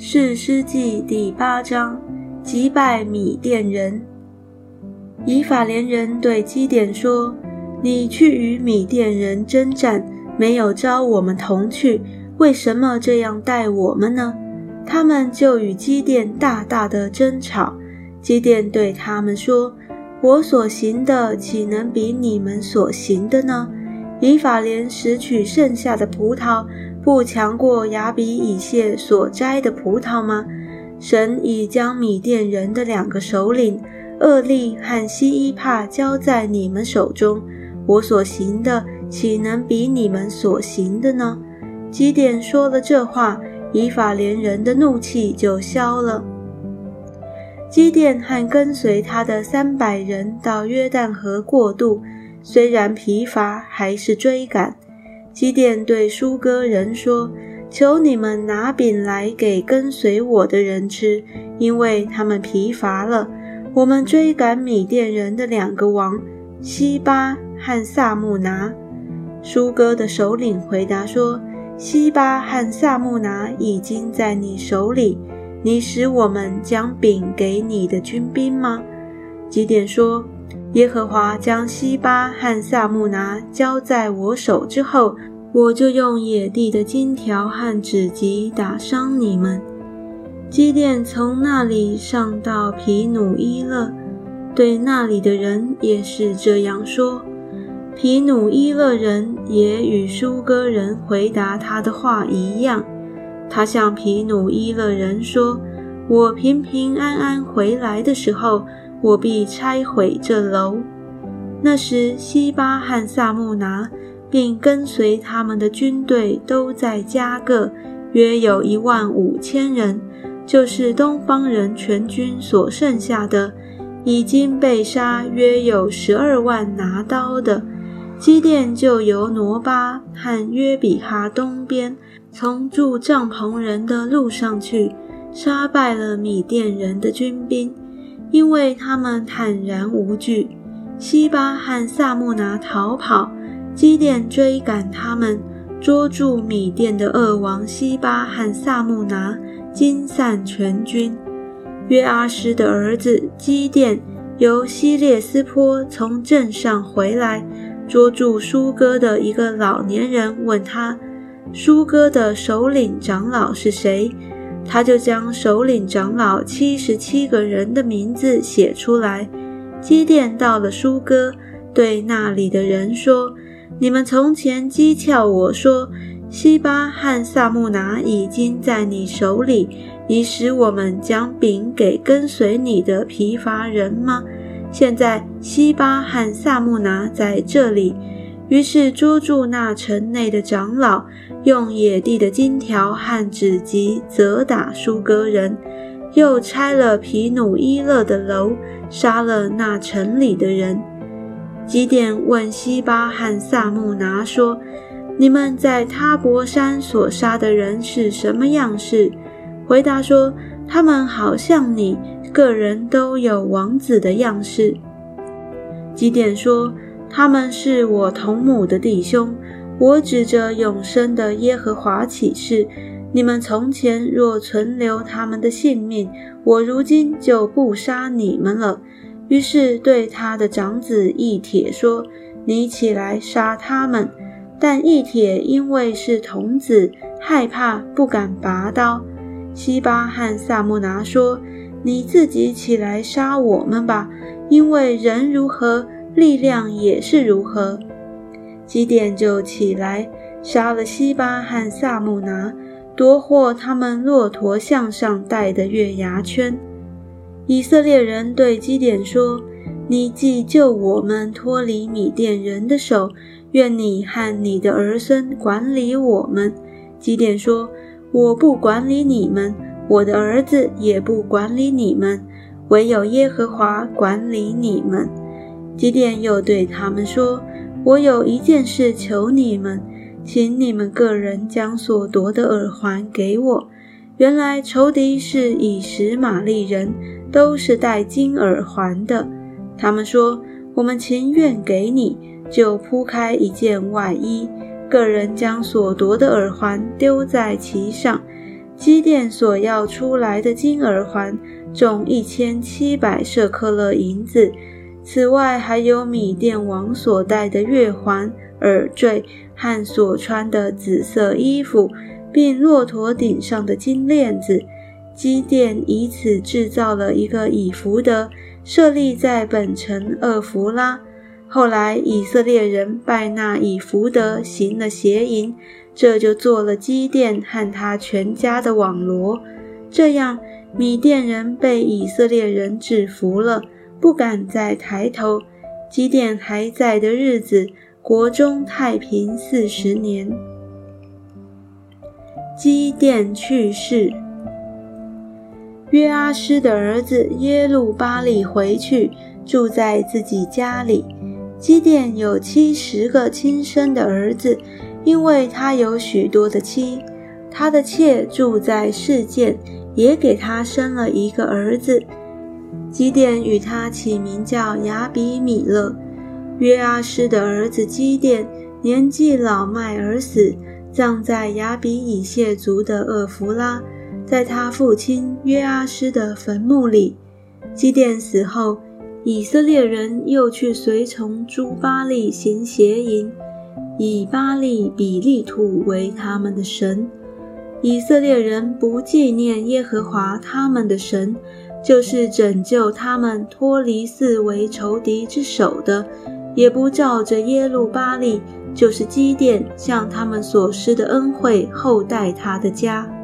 是师记第八章，击败米甸人。以法莲人对基甸说：“你去与米甸人征战，没有招我们同去，为什么这样待我们呢？”他们就与基甸大大的争吵。基甸对他们说：“我所行的，岂能比你们所行的呢？以法莲拾取剩下的葡萄。”不强过亚比以谢所摘的葡萄吗？神已将米甸人的两个首领厄利和西伊帕交在你们手中，我所行的岂能比你们所行的呢？基甸说了这话，以法莲人的怒气就消了。基甸和跟随他的三百人到约旦河过渡，虽然疲乏，还是追赶。基甸对舒哥人说：“求你们拿饼来给跟随我的人吃，因为他们疲乏了。我们追赶米甸人的两个王西巴和萨木拿。”舒哥的首领回答说：“西巴和萨木拿已经在你手里，你使我们将饼给你的军兵吗？”基甸说。耶和华将西巴和萨木拿交在我手之后，我就用野地的金条和纸棘打伤你们。基甸从那里上到皮努伊勒，对那里的人也是这样说。皮努伊勒人也与舒哥人回答他的话一样。他向皮努伊勒人说：“我平平安安回来的时候。”我必拆毁这楼。那时，西巴和萨木拿，并跟随他们的军队都在加个，约有一万五千人，就是东方人全军所剩下的，已经被杀约有十二万拿刀的。基甸就由挪巴和约比哈东边，从住帐篷人的路上去，杀败了米甸人的军兵。因为他们坦然无惧，西巴和萨木拿逃跑，基甸追赶他们，捉住米甸的二王西巴和萨木拿，惊散全军。约阿施的儿子基甸由西列斯坡从镇上回来，捉住舒哥的一个老年人，问他：舒哥的首领长老是谁？他就将首领长老七十七个人的名字写出来。基甸到了舒哥，对那里的人说：“你们从前讥诮我说，西巴和萨木拿已经在你手里，你使我们将饼给跟随你的疲乏人吗？现在西巴和萨木拿在这里。”于是捉住那城内的长老，用野地的金条和纸棘责打舒格人，又拆了皮努伊勒的楼，杀了那城里的人。基甸问西巴和萨木拿说：“你们在他伯山所杀的人是什么样式？”回答说：“他们好像你个人都有王子的样式。”基甸说。他们是我同母的弟兄，我指着永生的耶和华起誓：你们从前若存留他们的性命，我如今就不杀你们了。于是对他的长子义铁说：“你起来杀他们。”但义铁因为是童子，害怕不敢拔刀。西巴和萨木拿说：“你自己起来杀我们吧，因为人如何。”力量也是如何？基甸就起来杀了西巴和萨木拿，夺获他们骆驼项上戴的月牙圈。以色列人对基甸说：“你既救我们脱离米甸人的手，愿你和你的儿孙管理我们。”基甸说：“我不管理你们，我的儿子也不管理你们，唯有耶和华管理你们。”基甸又对他们说：“我有一件事求你们，请你们个人将所夺的耳环给我。原来仇敌是以实玛利人，都是戴金耳环的。他们说：我们情愿给你，就铺开一件外衣，个人将所夺的耳环丢在其上。基甸所要出来的金耳环，重一千七百舍克勒银子。此外，还有米甸王所戴的月环、耳坠和所穿的紫色衣服，并骆驼顶上的金链子。基甸以此制造了一个以弗德，设立在本城厄弗拉。后来，以色列人拜那以弗德，行了邪淫，这就做了基甸和他全家的网罗。这样，米甸人被以色列人制服了。不敢再抬头。基甸还在的日子，国中太平四十年。基甸去世，约阿施的儿子耶路巴利回去，住在自己家里。基甸有七十个亲生的儿子，因为他有许多的妻。他的妾住在世界，也给他生了一个儿子。基甸与他起名叫亚比米勒。约阿施的儿子基甸年纪老迈而死，葬在亚比以谢族的厄弗拉，在他父亲约阿施的坟墓里。基甸死后，以色列人又去随从朱巴利行邪淫，以巴利比利土为他们的神。以色列人不纪念耶和华他们的神。就是拯救他们脱离四围仇敌之手的，也不照着耶路巴利，就是积淀向他们所施的恩惠厚待他的家。